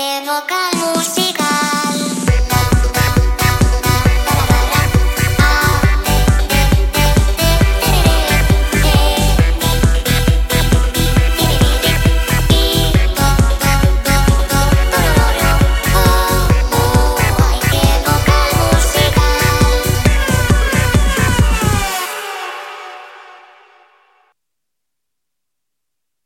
que no calmos